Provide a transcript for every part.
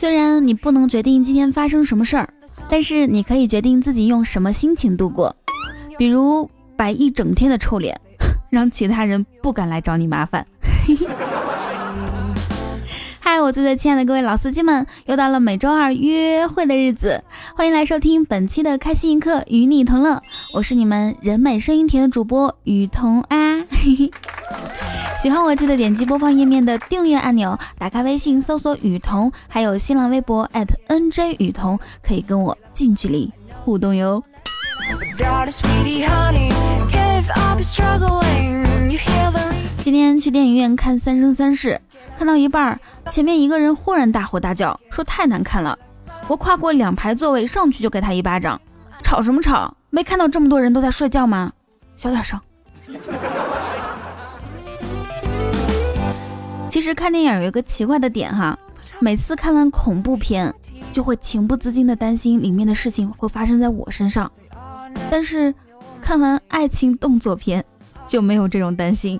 虽然你不能决定今天发生什么事儿，但是你可以决定自己用什么心情度过。比如摆一整天的臭脸，让其他人不敢来找你麻烦。最最亲爱的各位老司机们，又到了每周二约会的日子，欢迎来收听本期的开心一刻，与你同乐。我是你们人美声音甜的主播雨桐啊。喜欢我记得点击播放页面的订阅按钮，打开微信搜索雨桐，还有新浪微博 @nj 雨桐，可以跟我近距离互动哟。今天去电影院看《三生三世》，看到一半，前面一个人忽然大吼大叫，说太难看了。我跨过两排座位上去就给他一巴掌，吵什么吵？没看到这么多人都在睡觉吗？小点声。其实看电影有一个奇怪的点哈，每次看完恐怖片，就会情不自禁的担心里面的事情会发生在我身上，但是看完爱情动作片就没有这种担心。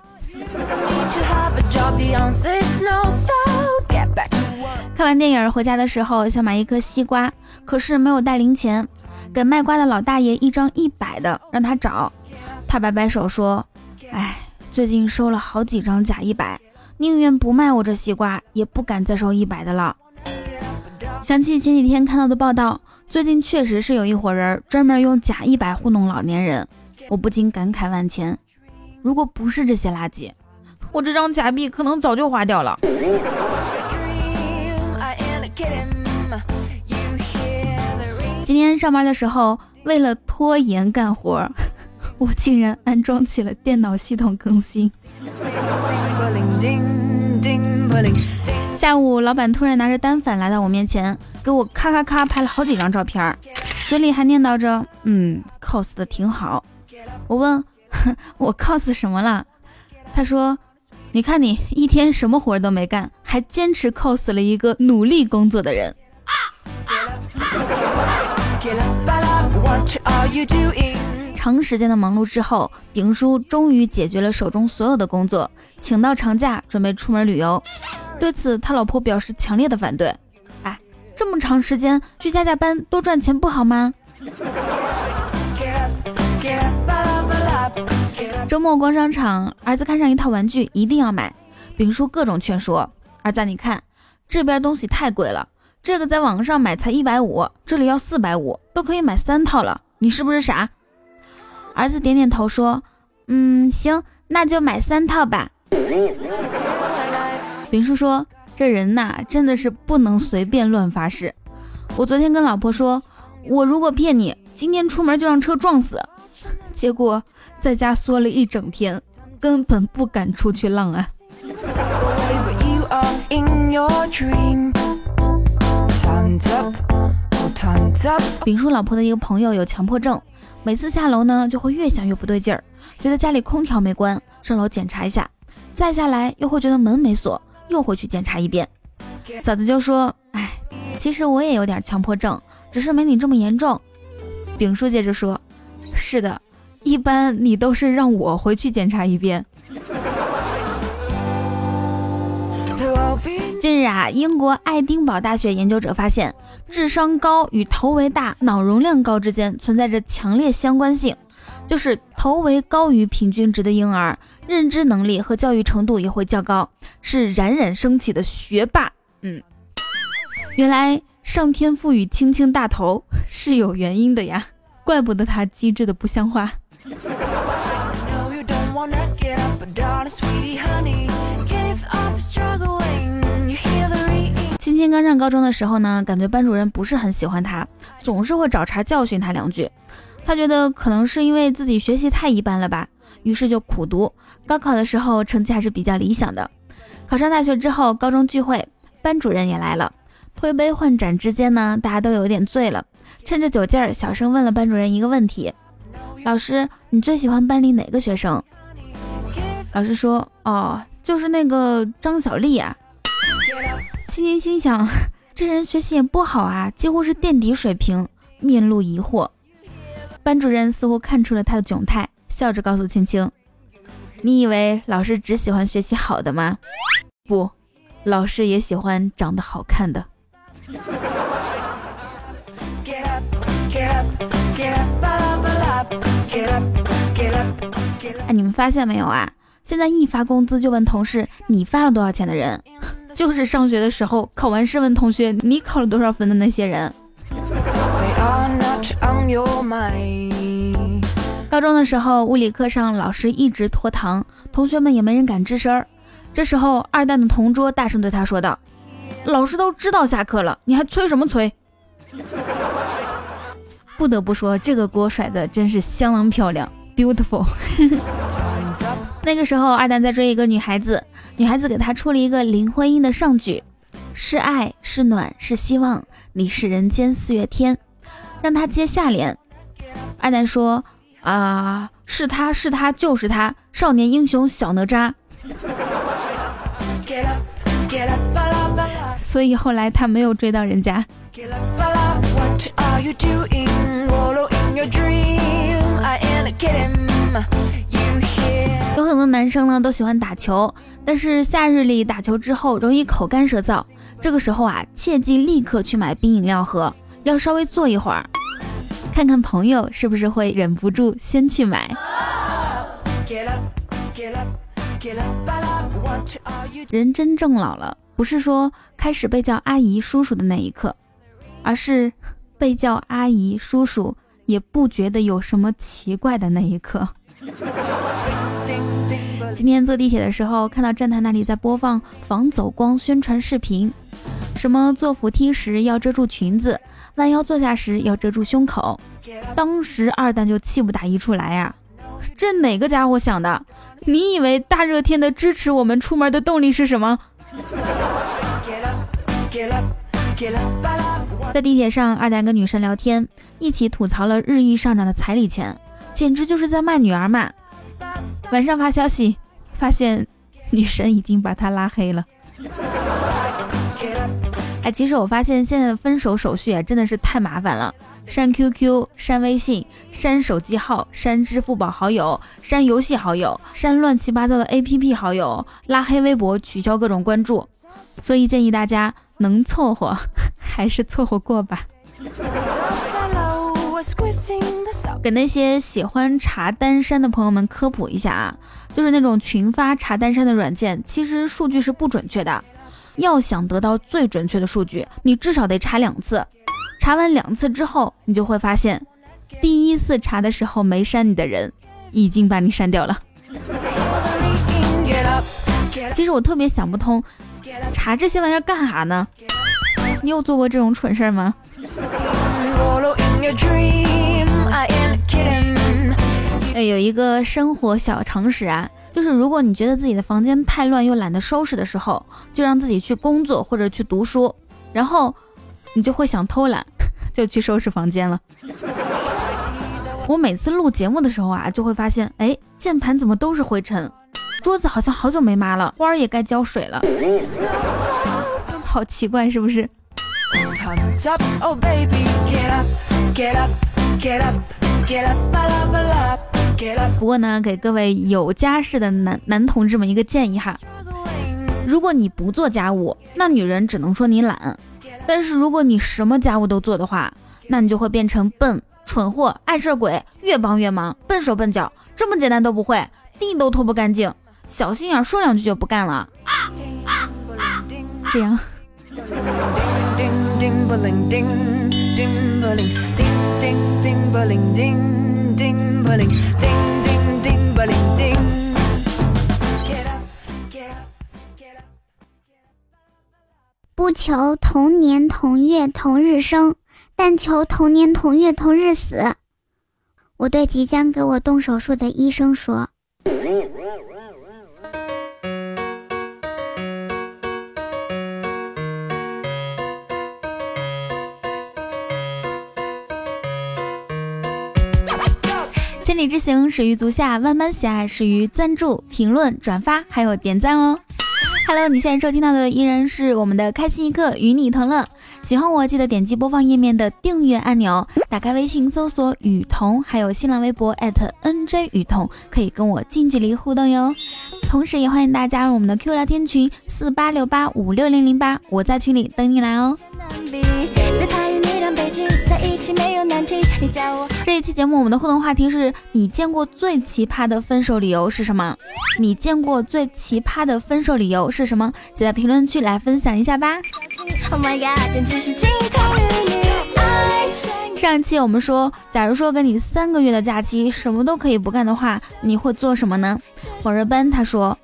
看完电影回家的时候，想买一颗西瓜，可是没有带零钱，给卖瓜的老大爷一张一百的，让他找。他摆摆手说：“哎，最近收了好几张假一百，宁愿不卖我这西瓜，也不敢再收一百的了。”想起前几天看到的报道，最近确实是有一伙人专门用假一百糊弄老年人，我不禁感慨万千。如果不是这些垃圾，我这张假币可能早就花掉了。今天上班的时候，为了拖延干活，我竟然安装起了电脑系统更新。下午，老板突然拿着单反来到我面前，给我咔咔咔拍了好几张照片，嘴里还念叨着：“嗯，cos 的挺好。”我问。我 cos 什么了？他说：“你看你一天什么活都没干，还坚持 cos 了一个努力工作的人。”长时间的忙碌之后，丙叔终于解决了手中所有的工作，请到长假准备出门旅游。对此，他老婆表示强烈的反对。哎，这么长时间去加加班，多赚钱不好吗？周末逛商场，儿子看上一套玩具，一定要买。丙叔各种劝说，儿子你看这边东西太贵了，这个在网上买才一百五，这里要四百五，都可以买三套了，你是不是傻？儿子点点头说，嗯，行，那就买三套吧。丙叔说，这人呐，真的是不能随便乱发誓。我昨天跟老婆说，我如果骗你，今天出门就让车撞死。结果在家缩了一整天，根本不敢出去浪啊。丙叔老婆的一个朋友有强迫症，每次下楼呢就会越想越不对劲儿，觉得家里空调没关，上楼检查一下，再下来又会觉得门没锁，又会去检查一遍。嫂子就说：“哎，其实我也有点强迫症，只是没你这么严重。”丙叔接着说。是的，一般你都是让我回去检查一遍。近日啊，英国爱丁堡大学研究者发现，智商高与头围大、脑容量高之间存在着强烈相关性，就是头围高于平均值的婴儿，认知能力和教育程度也会较高，是冉冉升起的学霸。嗯，原来上天赋予青青大头是有原因的呀。怪不得他机智的不像话。青青刚上高中的时候呢，感觉班主任不是很喜欢他，总是会找茬教训他两句。他觉得可能是因为自己学习太一般了吧，于是就苦读。高考的时候成绩还是比较理想的。考上大学之后，高中聚会，班主任也来了。推杯换盏之间呢，大家都有点醉了。趁着酒劲儿，小声问了班主任一个问题：“老师，你最喜欢班里哪个学生？”老师说：“哦，就是那个张小丽啊。”青青心想：“这人学习也不好啊，几乎是垫底水平。”面露疑惑。班主任似乎看出了他的窘态，笑着告诉青青：“你以为老师只喜欢学习好的吗？不，老师也喜欢长得好看的。”哎，你们发现没有啊？现在一发工资就问同事你发了多少钱的人，就是上学的时候考完试问同学你考了多少分的那些人。高中的时候，物理课上老师一直拖堂，同学们也没人敢吱声儿。这时候，二蛋的同桌大声对他说道：“老师都知道下课了，你还催什么催？” 不得不说，这个锅甩的真是相当漂亮，beautiful。那个时候，二蛋在追一个女孩子，女孩子给他出了一个林徽因的上句：“是爱，是暖，是希望，你是人间四月天。”让他接下联。二蛋说：“啊，是他是他就是他，少年英雄小哪吒。”所以后来他没有追到人家。有很多男生呢都喜欢打球，但是夏日里打球之后容易口干舌燥，这个时候啊，切记立刻去买冰饮料喝，要稍微坐一会儿，看看朋友是不是会忍不住先去买。人真正老了，不是说开始被叫阿姨叔叔的那一刻，而是被叫阿姨叔叔也不觉得有什么奇怪的那一刻。今天坐地铁的时候，看到站台那里在播放防走光宣传视频，什么坐扶梯时要遮住裙子，弯腰坐下时要遮住胸口。当时二蛋就气不打一处来呀，这哪个家伙想的？你以为大热天的支持我们出门的动力是什么？在地铁上，二蛋跟女神聊天，一起吐槽了日益上涨的彩礼钱，简直就是在卖女儿嘛。晚上发消息，发现女神已经把他拉黑了。哎，其实我发现现在的分手手续啊，真的是太麻烦了。删 QQ、删微信、删手机号、删支付宝好友、删游戏好友、删乱七八糟的 APP 好友、拉黑微博、取消各种关注，所以建议大家能凑合 还是凑合过吧。给那些喜欢查单删的朋友们科普一下啊，就是那种群发查单删的软件，其实数据是不准确的。要想得到最准确的数据，你至少得查两次。查完两次之后，你就会发现，第一次查的时候没删你的人，已经把你删掉了。其实我特别想不通，查这些玩意儿干啥呢？你有做过这种蠢事儿吗？哎，有一个生活小常识啊，就是如果你觉得自己的房间太乱又懒得收拾的时候，就让自己去工作或者去读书，然后。你就会想偷懒，就去收拾房间了。我每次录节目的时候啊，就会发现，哎，键盘怎么都是灰尘，桌子好像好久没抹了，花儿也该浇水了，好奇怪，是不是？不过呢，给各位有家室的男男同志们一个建议哈，如果你不做家务，那女人只能说你懒。但是如果你什么家务都做的话，那你就会变成笨蠢货、爱事鬼，越帮越忙，笨手笨脚，这么简单都不会，地都拖不干净，小心眼说两句就不干了。这样。不求同年同月同日生，但求同年同月同日死。我对即将给我动手术的医生说。千里之行，始于足下；万般喜爱，始于赞助、评论、转发，还有点赞哦。Hello，你现在收听到的依然是我们的开心一刻，与你同乐。喜欢我，记得点击播放页面的订阅按钮，打开微信搜索雨桐，还有新浪微博 @NJ 雨桐，可以跟我近距离互动哟。同时也欢迎大家加入我们的 Q 聊天群四八六八五六零零八，我在群里等你来哦。起没有难题。你叫我这一期节目，我们的互动话题是你见过最奇葩的分手理由是什么？你见过最奇葩的分手理由是什么？记在评论区来分享一下吧。上一期我们说，假如说给你三个月的假期，什么都可以不干的话，你会做什么呢？火热奔他说，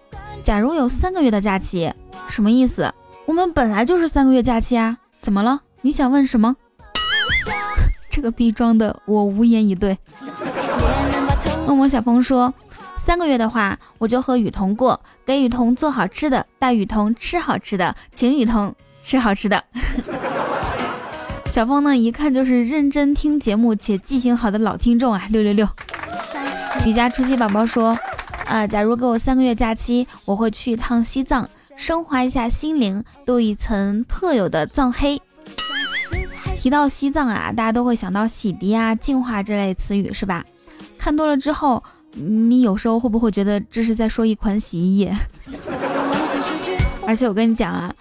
假如有三个月的假期，什么意思？我们本来就是三个月假期啊，怎么了？你想问什么？这个逼装的，我无言以对。恶魔小峰说，三个月的话，我就和雨桐过，给雨桐做好吃的，带雨桐吃好吃的，请雨桐吃好吃的。小峰呢，一看就是认真听节目且记性好的老听众啊，六六六。瑜伽初期宝宝说，呃，假如给我三个月假期，我会去一趟西藏，升华一下心灵，镀一层特有的藏黑。提到西藏啊，大家都会想到洗涤啊、净化这类词语，是吧？看多了之后，你有时候会不会觉得这是在说一款洗衣液？而且我跟你讲啊。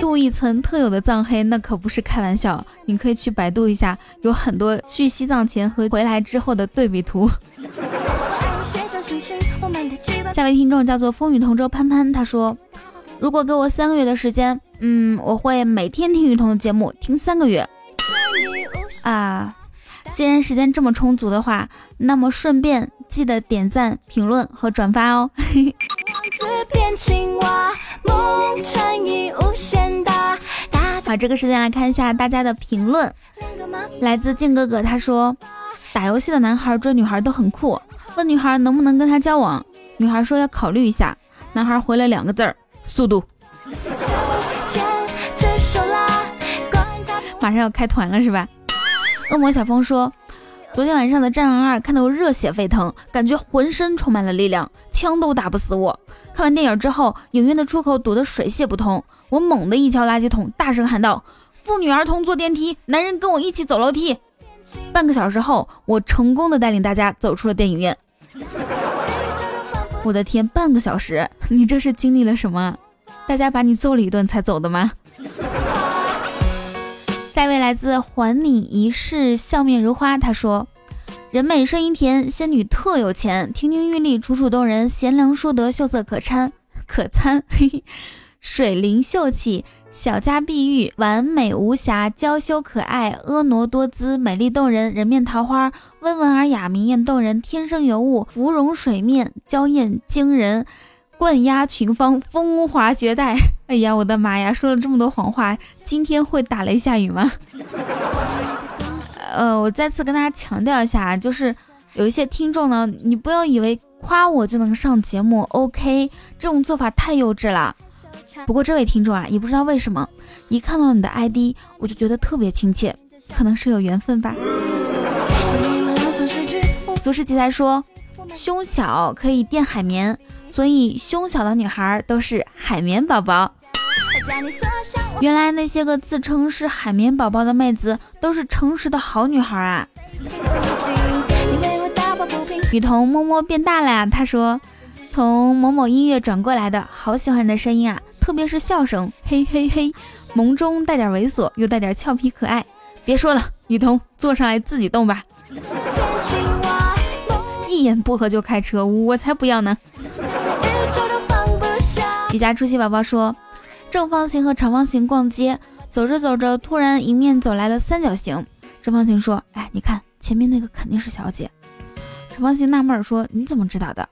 镀一层特有的藏黑，那可不是开玩笑。你可以去百度一下，有很多去西藏前和回来之后的对比图。下位听众叫做风雨同舟潘潘，他说：“如果给我三个月的时间，嗯，我会每天听雨桐的节目，听三个月。啊，既然时间这么充足的话，那么顺便记得点赞、评论和转发哦。好，这个时间来看一下大家的评论。来自静哥哥，他说打游戏的男孩追女孩都很酷，问女孩能不能跟他交往，女孩说要考虑一下，男孩回了两个字儿：速度。马上要开团了是吧？恶魔小峰说，昨天晚上的《战狼二》看得我热血沸腾，感觉浑身充满了力量，枪都打不死我。看完电影之后，影院的出口堵得水泄不通。我猛地一敲垃圾桶，大声喊道：“妇女儿童坐电梯，男人跟我一起走楼梯。”半个小时后，我成功的带领大家走出了电影院。我的天，半个小时，你这是经历了什么？大家把你揍了一顿才走的吗？下一位来自还你一世笑面如花，他说。人美声音甜，仙女特有钱，亭亭玉立，楚楚动人，贤良淑德，秀色可餐，可餐。嘿 嘿水灵秀气，小家碧玉，完美无瑕，娇羞可爱，婀娜多姿，美丽动人，人面桃花，温文尔雅，明艳动人，天生尤物，芙蓉水面，娇艳惊人，冠压群芳，风华绝代。哎呀，我的妈呀，说了这么多谎话，今天会打雷下雨吗？呃，我再次跟大家强调一下，就是有一些听众呢，你不要以为夸我就能上节目，OK，这种做法太幼稚了。不过这位听众啊，也不知道为什么，一看到你的 ID，我就觉得特别亲切，可能是有缘分吧。俗世奇才说，胸小可以垫海绵，所以胸小的女孩都是海绵宝宝。原来那些个自称是海绵宝宝的妹子都是诚实的好女孩啊！雨桐摸摸变大了呀，他说从某某音乐转过来的，好喜欢你的声音啊，特别是笑声，嘿嘿嘿，萌中带点猥琐，又带点俏皮可爱。别说了，雨桐坐上来自己动吧。一言不合就开车，我才不要呢。比家初期宝宝说。正方形和长方形逛街，走着走着，突然迎面走来了三角形。正方形说：“哎，你看前面那个肯定是小姐。”长方形纳闷说：“你怎么知道的？”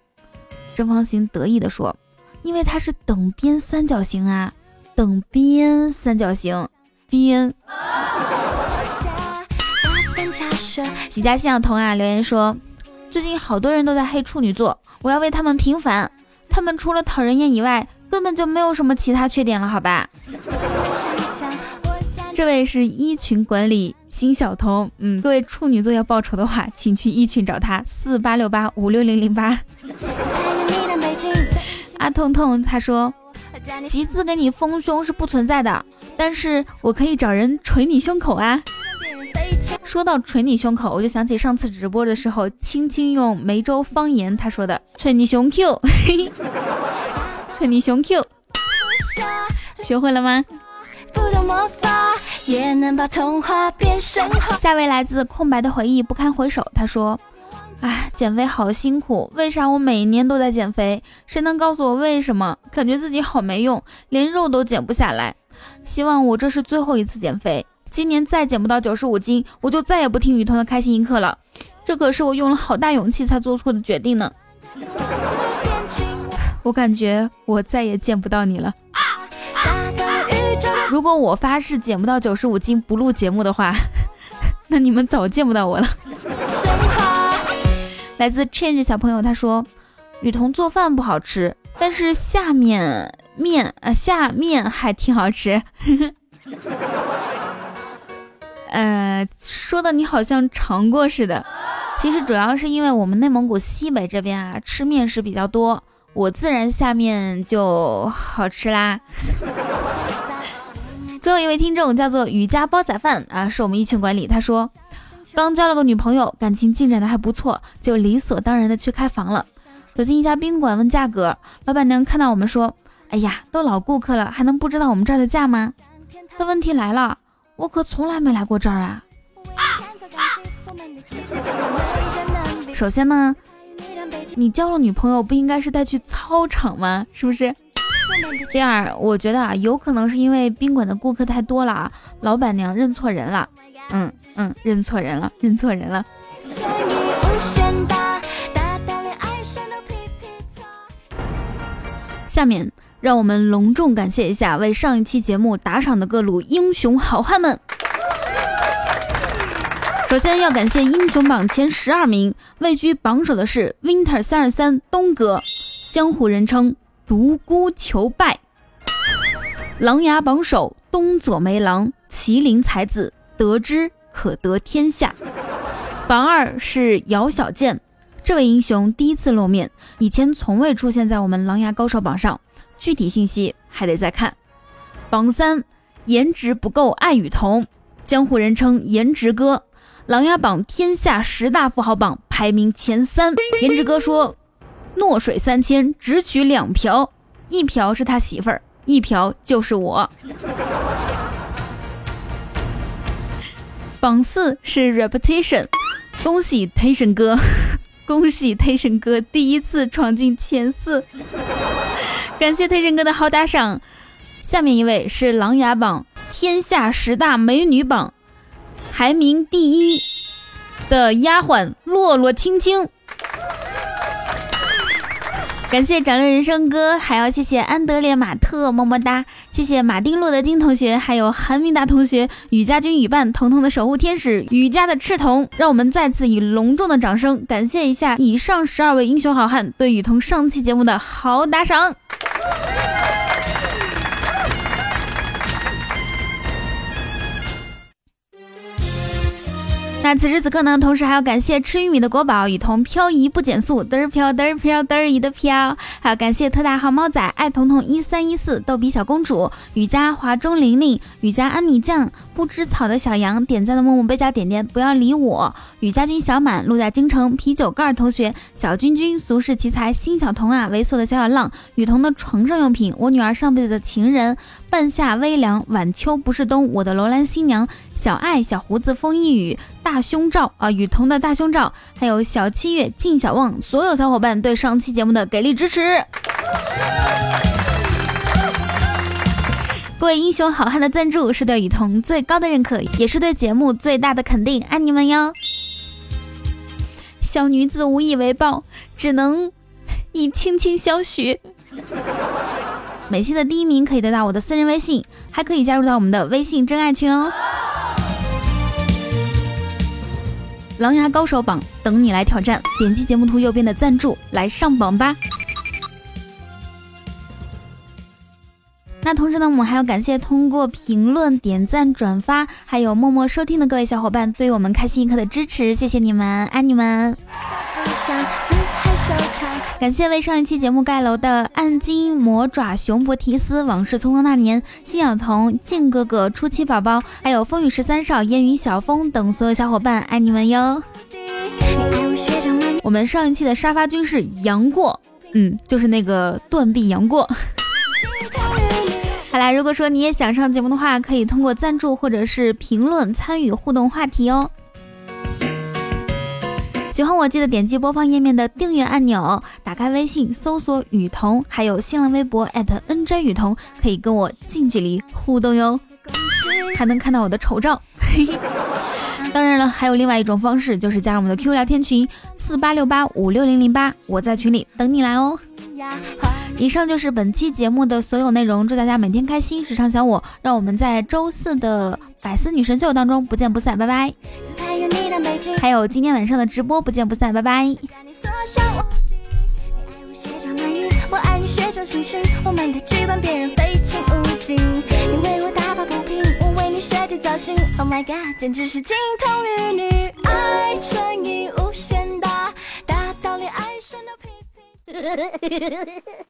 正方形得意地说：“因为它是等边三角形啊，等边三角形边。”许佳信小童啊留言说：“最近好多人都在黑处女座，我要为他们平反。他们除了讨人厌以外。”根本就没有什么其他缺点了，好吧？这位是一群管理新小童，嗯，各位处女座要报仇的话，请去一群找他，四八六八五六零零八。阿痛痛他说，集资给你丰胸是不存在的，但是我可以找人捶你胸口啊。说到捶你胸口，我就想起上次直播的时候，青青用梅州方言他说的“捶你胸 Q”，捶你胸 Q，学会了吗？下位来自空白的回忆，不堪回首。他说：“哎，减肥好辛苦，为啥我每年都在减肥？谁能告诉我为什么？感觉自己好没用，连肉都减不下来。希望我这是最后一次减肥。”今年再减不到九十五斤，我就再也不听雨桐的开心一刻了。这可是我用了好大勇气才做出的决定呢。我感觉我再也见不到你了。如果我发誓减不到九十五斤不录节目的话，那你们早见不到我了。来自 Change 小朋友他说，雨桐做饭不好吃，但是下面面啊下面还挺好吃。呃，说的你好像尝过似的。其实主要是因为我们内蒙古西北这边啊，吃面食比较多，我自然下面就好吃啦。最后一位听众叫做雨家煲仔饭啊，是我们一群管理。他说，刚交了个女朋友，感情进展的还不错，就理所当然的去开房了。走进一家宾馆问价格，老板娘看到我们说：“哎呀，都老顾客了，还能不知道我们这儿的价吗？”但问题来了。我可从来没来过这儿啊！首先呢，你交了女朋友不应该是带去操场吗？是不是？这样，我觉得啊，有可能是因为宾馆的顾客太多了啊，老板娘认错人了。嗯嗯，认错人了，认错人了。下面。让我们隆重感谢一下为上一期节目打赏的各路英雄好汉们。首先要感谢英雄榜前十二名，位居榜首的是 Winter 三二三东哥，江湖人称独孤求败。琅琊榜首东左梅郎，麒麟才子，得之可得天下。榜二是姚小贱，这位英雄第一次露面，以前从未出现在我们琅琊高手榜上。具体信息还得再看。榜三，颜值不够爱雨桐，江湖人称颜值哥，琅琊榜天下十大富豪榜排名前三。颜值哥说，诺水三千只取两瓢，一瓢是他媳妇儿，一瓢就是我。榜四是 Reputation，恭喜 Tation 哥，恭喜 Tation 哥第一次闯进前四。感谢推神哥的好打赏，下面一位是《琅琊榜》天下十大美女榜排名第一的丫鬟洛洛青青。感谢展乐人生哥，还要谢谢安德烈马特，么么哒！谢谢马丁洛德金同学，还有韩明达同学，雨家军雨伴，彤彤的守护天使，雨家的赤瞳，让我们再次以隆重的掌声感谢一下以上十二位英雄好汉对雨桐上期节目的好打赏。那此时此刻呢，同时还要感谢吃玉米的国宝雨桐漂移不减速，嘚儿飘嘚儿飘嘚儿一的飘，还要感谢特大号猫仔爱彤彤一三一四逗比小公主雨佳华中玲玲雨佳安米酱不知草的小羊点赞的默默贝加点点不要理我雨家军小满陆家京城啤酒盖同学小君君俗世奇才新小童啊猥琐的小小浪雨桐的床上用品我女儿上辈子的情人半夏微凉晚秋不是冬我的楼兰新娘小爱小胡子风一雨。大胸罩啊，雨桐的大胸罩，还有小七月、靳小旺，所有小伙伴对上期节目的给力支持，各位英雄好汉的赞助是对雨桐最高的认可，也是对节目最大的肯定，爱你们哟！小女子无以为报，只能以轻轻相许。每期的第一名可以得到我的私人微信，还可以加入到我们的微信真爱群哦。琅琊高手榜等你来挑战，点击节目图右边的赞助来上榜吧。那同时呢，我们还要感谢通过评论、点赞、转发，还有默默收听的各位小伙伴对于我们开心一刻的支持，谢谢你们，爱你们。感谢为上一期节目盖楼的暗金魔爪熊博提斯往事匆匆那年信小童静哥哥初期宝宝还有风雨十三少烟雨小风等所有小伙伴爱你们哟。我们上一期的沙发君是杨过，嗯，就是那个断臂杨过。好啦，如果说你也想上节目的话，可以通过赞助或者是评论参与互动话题哦。喜欢我记得点击播放页面的订阅按钮，打开微信搜索雨桐，还有新浪微博 @nj 雨桐，可以跟我近距离互动哟，还能看到我的丑照。嘿 嘿当然了，还有另外一种方式，就是加入我们的 QQ 聊天群四八六八五六零零八，我在群里等你来哦。以上就是本期节目的所有内容，祝大家每天开心，时常想我，让我们在周四的百思女神秀当中不见不散，拜拜。还有今天晚上的直播不见不散，拜拜。我爱你学着星星，我们的剧本别人非情勿禁。你为我打抱不平，我为你设计造型。Oh my god，简直是金童玉女，爱乘以无限大，大到连爱神都批评。